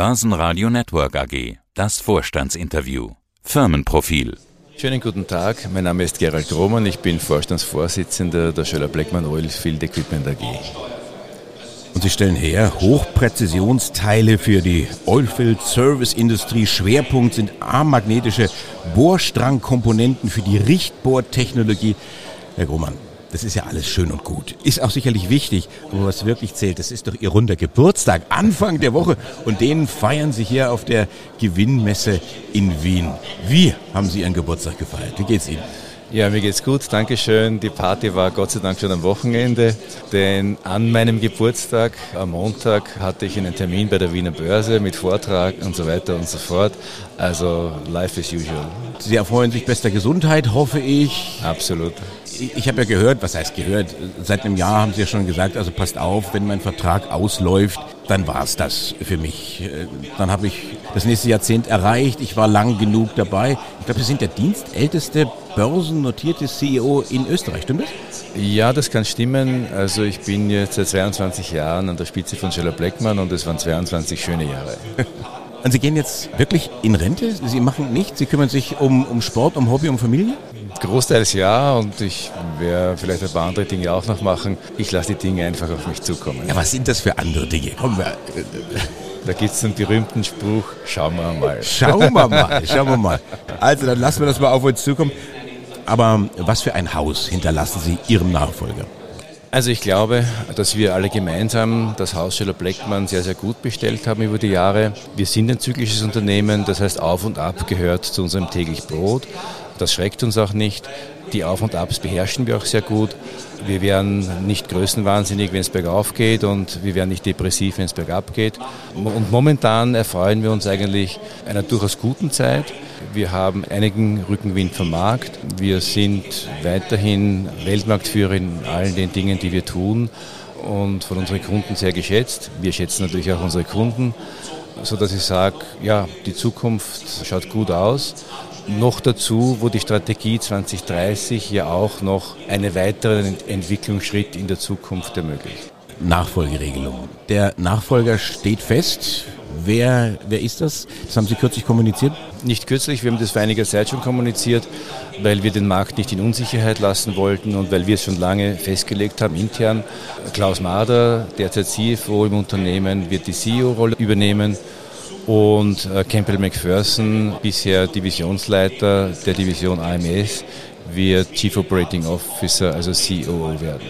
Börsenradio Network AG. Das Vorstandsinterview. Firmenprofil. Schönen guten Tag, mein Name ist Gerald Roman, ich bin Vorstandsvorsitzender der Schöller Blackman Oilfield Equipment AG. Und Sie stellen her Hochpräzisionsteile für die Oilfield Service Industrie. Schwerpunkt sind armmagnetische Bohrstrangkomponenten für die Richtbohrtechnologie. Herr Grohmann, das ist ja alles schön und gut. Ist auch sicherlich wichtig. Aber was wirklich zählt, das ist doch Ihr runder Geburtstag, Anfang der Woche. Und den feiern Sie hier auf der Gewinnmesse in Wien. Wie haben Sie Ihren Geburtstag gefeiert? Wie geht's Ihnen? Ja, mir geht's gut, Dankeschön. Die Party war Gott sei Dank schon am Wochenende, denn an meinem Geburtstag am Montag hatte ich einen Termin bei der Wiener Börse mit Vortrag und so weiter und so fort. Also life as usual. Sie erfreuen sich bester Gesundheit, hoffe ich. Absolut ich habe ja gehört, was heißt gehört, seit einem Jahr haben Sie ja schon gesagt, also passt auf, wenn mein Vertrag ausläuft, dann war es das für mich. Äh, dann habe ich das nächste Jahrzehnt erreicht, ich war lang genug dabei. Ich glaube, Sie sind der dienstälteste börsennotierte CEO in Österreich, stimmt das? Ja, das kann stimmen. Also ich bin jetzt seit 22 Jahren an der Spitze von Scheller Blackman und es waren 22 schöne Jahre. Und Sie gehen jetzt wirklich in Rente? Sie machen nichts? Sie kümmern sich um, um Sport, um Hobby, um Familie? Großteils ja und ich werde vielleicht ein paar andere Dinge auch noch machen. Ich lasse die Dinge einfach auf mich zukommen. Ja, was sind das für andere Dinge? Kommen wir. Da gibt es den berühmten Spruch, schauen wir mal. Schauen wir mal, schauen wir mal. Also dann lassen wir das mal auf uns zukommen. Aber was für ein Haus hinterlassen Sie Ihrem Nachfolger? Also ich glaube, dass wir alle gemeinsam das Haus Scheller Bleckmann sehr, sehr gut bestellt haben über die Jahre. Wir sind ein zyklisches Unternehmen, das heißt auf und ab gehört zu unserem täglich Brot. Das schreckt uns auch nicht. Die Auf und Abs beherrschen wir auch sehr gut. Wir werden nicht größenwahnsinnig, wenn es bergauf geht und wir werden nicht depressiv, wenn es bergab geht. Und momentan erfreuen wir uns eigentlich einer durchaus guten Zeit. Wir haben einigen Rückenwind vom Markt. Wir sind weiterhin Weltmarktführer in allen den Dingen, die wir tun und von unseren Kunden sehr geschätzt. Wir schätzen natürlich auch unsere Kunden, sodass ich sage, ja, die Zukunft schaut gut aus. Noch dazu, wo die Strategie 2030 ja auch noch einen weiteren Entwicklungsschritt in der Zukunft ermöglicht. Nachfolgeregelung. Der Nachfolger steht fest. Wer, wer ist das? Das haben Sie kürzlich kommuniziert? Nicht kürzlich, wir haben das vor einiger Zeit schon kommuniziert, weil wir den Markt nicht in Unsicherheit lassen wollten und weil wir es schon lange festgelegt haben intern. Klaus Mader, derzeit CFO im Unternehmen, wird die CEO-Rolle übernehmen und äh, Campbell McPherson, bisher Divisionsleiter der Division AMS, wird Chief Operating Officer, also COO werden.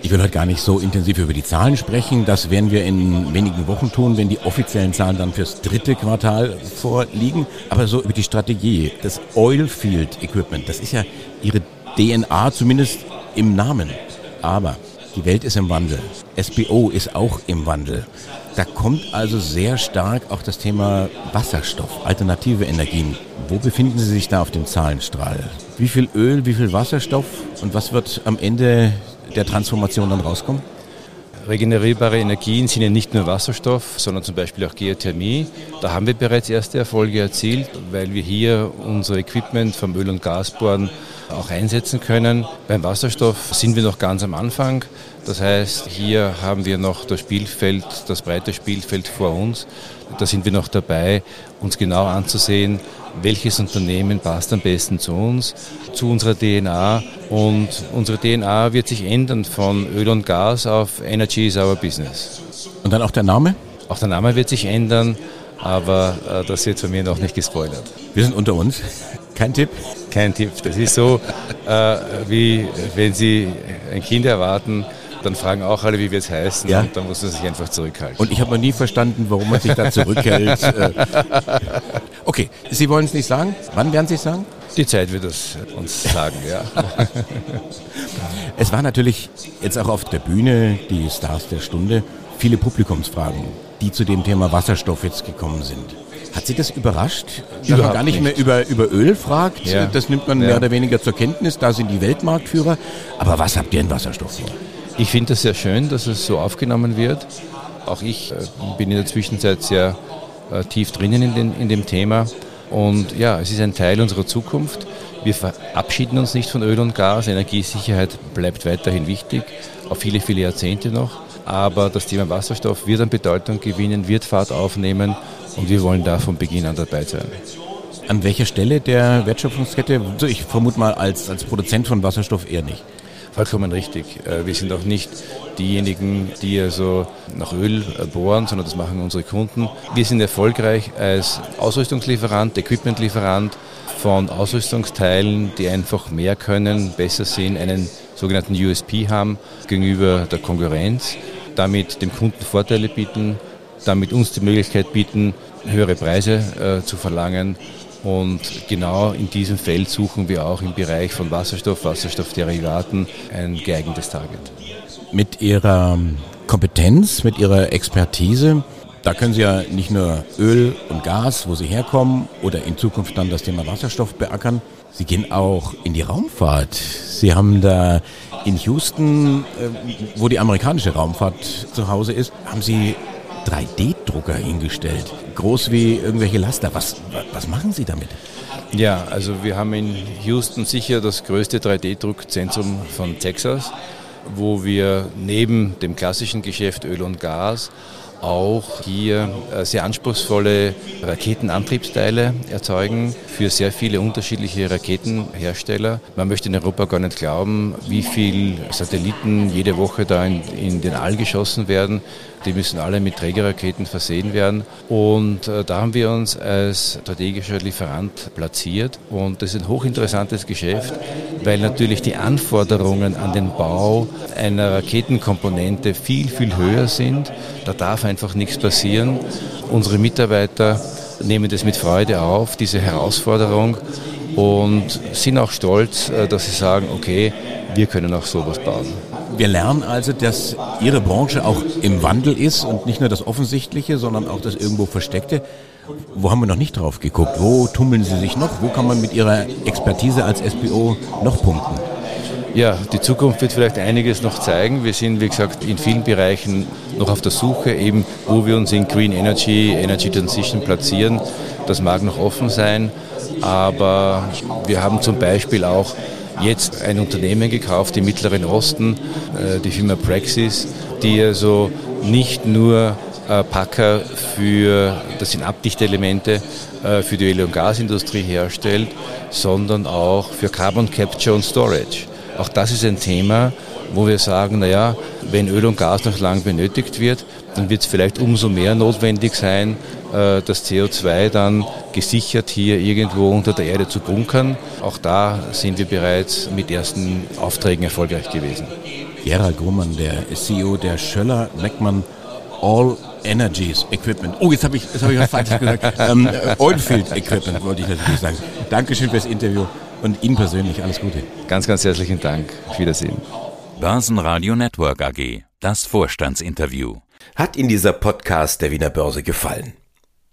Ich will heute gar nicht so intensiv über die Zahlen sprechen. Das werden wir in wenigen Wochen tun, wenn die offiziellen Zahlen dann fürs dritte Quartal vorliegen. Aber so über die Strategie, das Oilfield Equipment, das ist ja Ihre DNA, zumindest im Namen. Aber die Welt ist im Wandel. SBO ist auch im Wandel. Da kommt also sehr stark auch das Thema Wasserstoff, alternative Energien. Wo befinden Sie sich da auf dem Zahlenstrahl? Wie viel Öl, wie viel Wasserstoff und was wird am Ende der Transformation dann rauskommen? Regenerierbare Energien sind ja nicht nur Wasserstoff, sondern zum Beispiel auch Geothermie. Da haben wir bereits erste Erfolge erzielt, weil wir hier unser Equipment vom Öl- und Gasbohren auch einsetzen können. Beim Wasserstoff sind wir noch ganz am Anfang. Das heißt, hier haben wir noch das Spielfeld, das breite Spielfeld vor uns. Da sind wir noch dabei, uns genau anzusehen, welches Unternehmen passt am besten zu uns, zu unserer DNA. Und unsere DNA wird sich ändern von Öl und Gas auf Energy is our business. Und dann auch der Name? Auch der Name wird sich ändern, aber äh, das wird von mir noch nicht gespoilert. Wir sind unter uns. Kein Tipp? Kein Tipp. Das ist so, äh, wie wenn Sie ein Kind erwarten, dann fragen auch alle, wie wir es heißen ja. und dann muss man sich einfach zurückhalten. Und ich habe noch nie verstanden, warum man sich da zurückhält. Äh. okay, Sie wollen es nicht sagen? Wann werden Sie es sagen? Die Zeit wird es uns sagen, ja. es war natürlich jetzt auch auf der Bühne, die Stars der Stunde, viele Publikumsfragen, die zu dem Thema Wasserstoff jetzt gekommen sind. Hat Sie das überrascht, dass Überhaupt man gar nicht, nicht, mehr über, über Öl fragt? Ja. Das nimmt man ja. mehr oder weniger zur Kenntnis, da sind die Weltmarktführer. Aber was habt ihr in Wasserstoff vor? Ich finde es sehr schön, dass es so aufgenommen wird. Auch ich äh, bin in der Zwischenzeit sehr äh, tief drinnen in, den, in dem Thema. Und ja, es ist ein Teil unserer Zukunft. Wir verabschieden uns nicht von Öl und Gas. Energiesicherheit bleibt weiterhin wichtig, auf viele, viele Jahrzehnte noch. Aber das Thema Wasserstoff wird an Bedeutung gewinnen, wird Fahrt aufnehmen und wir wollen da von Beginn an dabei sein. An welcher Stelle der Wertschöpfungskette? Ich vermute mal als, als Produzent von Wasserstoff eher nicht. Vollkommen richtig. Äh, wir sind auch nicht diejenigen, die also nach Öl äh, bohren, sondern das machen unsere Kunden. Wir sind erfolgreich als Ausrüstungslieferant, Equipmentlieferant von Ausrüstungsteilen, die einfach mehr können, besser sind, einen sogenannten USP haben gegenüber der Konkurrenz, damit dem Kunden Vorteile bieten, damit uns die Möglichkeit bieten, höhere Preise äh, zu verlangen. Und genau in diesem Feld suchen wir auch im Bereich von Wasserstoff, Wasserstoffderivaten ein geeignetes Target. Mit Ihrer Kompetenz, mit Ihrer Expertise, da können Sie ja nicht nur Öl und Gas, wo Sie herkommen, oder in Zukunft dann das Thema Wasserstoff beackern. Sie gehen auch in die Raumfahrt. Sie haben da in Houston, äh, wo die amerikanische Raumfahrt zu Hause ist, haben Sie 3D-Drucker hingestellt. Groß wie irgendwelche Laster. Was, was machen Sie damit? Ja, also wir haben in Houston sicher das größte 3D-Druckzentrum von Texas, wo wir neben dem klassischen Geschäft Öl und Gas auch hier äh, sehr anspruchsvolle Raketenantriebsteile erzeugen für sehr viele unterschiedliche Raketenhersteller. Man möchte in Europa gar nicht glauben, wie viele Satelliten jede Woche da in, in den All geschossen werden. Die müssen alle mit Trägerraketen versehen werden. Und äh, da haben wir uns als strategischer Lieferant platziert. Und das ist ein hochinteressantes Geschäft, weil natürlich die Anforderungen an den Bau einer Raketenkomponente viel, viel höher sind. Da darf einfach nichts passieren. Unsere Mitarbeiter nehmen das mit Freude auf, diese Herausforderung und sind auch stolz, äh, dass sie sagen, okay, wir können auch sowas bauen. Wir lernen also, dass Ihre Branche auch im Wandel ist und nicht nur das Offensichtliche, sondern auch das irgendwo Versteckte. Wo haben wir noch nicht drauf geguckt? Wo tummeln Sie sich noch? Wo kann man mit Ihrer Expertise als SBO noch punkten? Ja, die Zukunft wird vielleicht einiges noch zeigen. Wir sind, wie gesagt, in vielen Bereichen noch auf der Suche, eben wo wir uns in Green Energy, Energy Transition platzieren. Das mag noch offen sein, aber wir haben zum Beispiel auch jetzt ein Unternehmen gekauft im Mittleren Osten, äh, die Firma Praxis, die also nicht nur äh, Packer für, das sind Abdichtelemente, äh, für die Öl- und Gasindustrie herstellt, sondern auch für Carbon Capture und Storage. Auch das ist ein Thema, wo wir sagen, naja, wenn Öl und Gas noch lang benötigt wird, dann wird es vielleicht umso mehr notwendig sein, das CO2 dann gesichert hier irgendwo unter der Erde zu bunkern. Auch da sind wir bereits mit ersten Aufträgen erfolgreich gewesen. Gerald Grummann, der CEO der Schöller Leckmann All Energies Equipment. Oh, jetzt habe ich, hab ich was Falsches gesagt. ähm, äh, Oilfield Equipment wollte ich natürlich sagen. Dankeschön fürs Interview und Ihnen persönlich alles Gute. Ganz, ganz herzlichen Dank. Auf Wiedersehen. Börsenradio Network AG. Das Vorstandsinterview. Hat Ihnen dieser Podcast der Wiener Börse gefallen?